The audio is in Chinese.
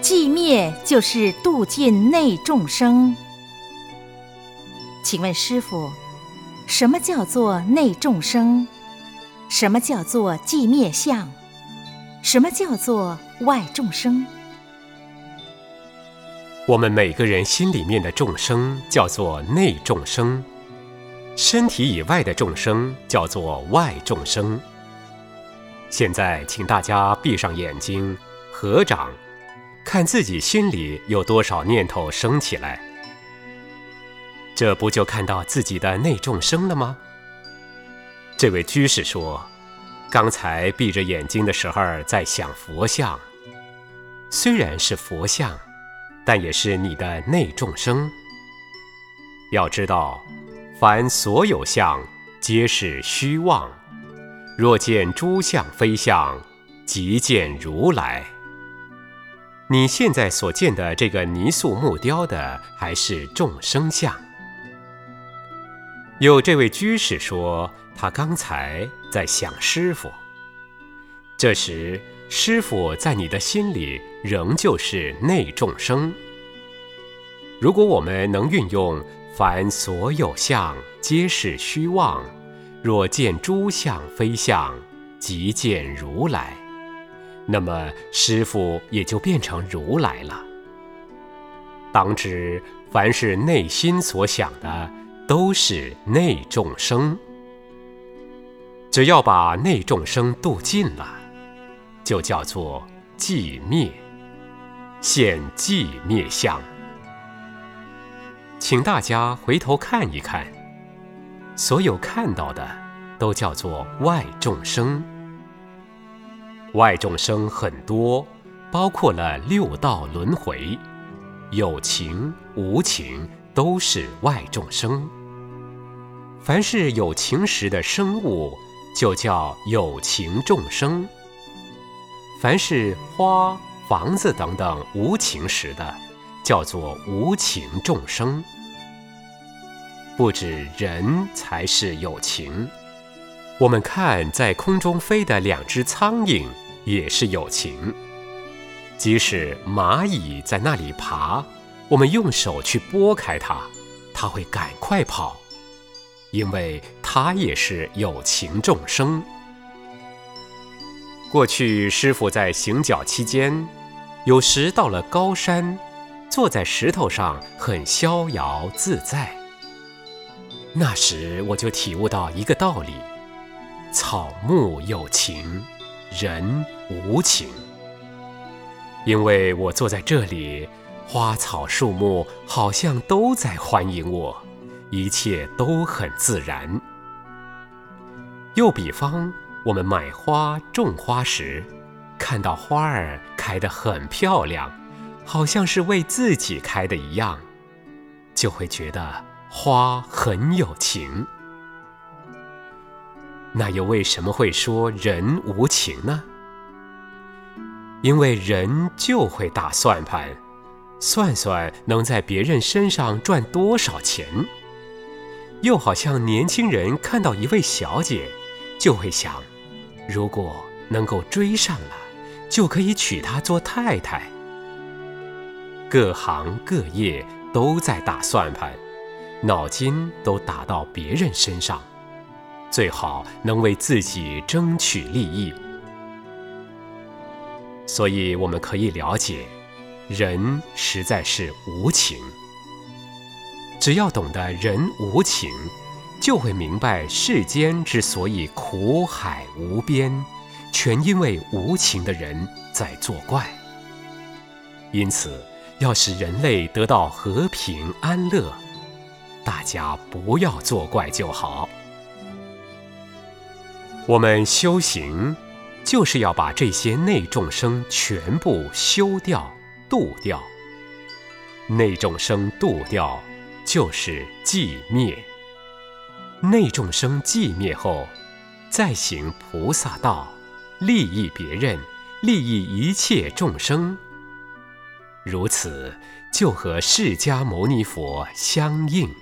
寂灭就是度尽内众生。请问师傅，什么叫做内众生？什么叫做寂灭相？什么叫做外众生？我们每个人心里面的众生叫做内众生，身体以外的众生叫做外众生。现在，请大家闭上眼睛，合掌，看自己心里有多少念头升起来。这不就看到自己的内众生了吗？这位居士说：“刚才闭着眼睛的时候在想佛像，虽然是佛像，但也是你的内众生。要知道，凡所有相，皆是虚妄。若见诸相非相，即见如来。你现在所见的这个泥塑木雕的，还是众生相。”有这位居士说。他刚才在想师傅，这时师傅在你的心里仍旧是内众生。如果我们能运用“凡所有相，皆是虚妄；若见诸相非相，即见如来”，那么师傅也就变成如来了。当知凡是内心所想的，都是内众生。只要把内众生度尽了，就叫做寂灭，现寂灭相。请大家回头看一看，所有看到的都叫做外众生。外众生很多，包括了六道轮回，有情无情都是外众生。凡是有情时的生物。就叫有情众生。凡是花、房子等等无情时的，叫做无情众生。不止人才是有情，我们看在空中飞的两只苍蝇也是有情。即使蚂蚁在那里爬，我们用手去拨开它，它会赶快跑。因为他也是有情众生。过去师傅在行脚期间，有时到了高山，坐在石头上很逍遥自在。那时我就体悟到一个道理：草木有情，人无情。因为我坐在这里，花草树木好像都在欢迎我。一切都很自然。又比方，我们买花、种花时，看到花儿开得很漂亮，好像是为自己开的一样，就会觉得花很有情。那又为什么会说人无情呢？因为人就会打算盘，算算能在别人身上赚多少钱。又好像年轻人看到一位小姐，就会想，如果能够追上了，就可以娶她做太太。各行各业都在打算盘，脑筋都打到别人身上，最好能为自己争取利益。所以我们可以了解，人实在是无情。只要懂得人无情，就会明白世间之所以苦海无边，全因为无情的人在作怪。因此，要使人类得到和平安乐，大家不要作怪就好。我们修行，就是要把这些内众生全部修掉、度掉。内众生度掉。就是寂灭，内众生寂灭后，再行菩萨道，利益别人，利益一切众生。如此，就和释迦牟尼佛相应。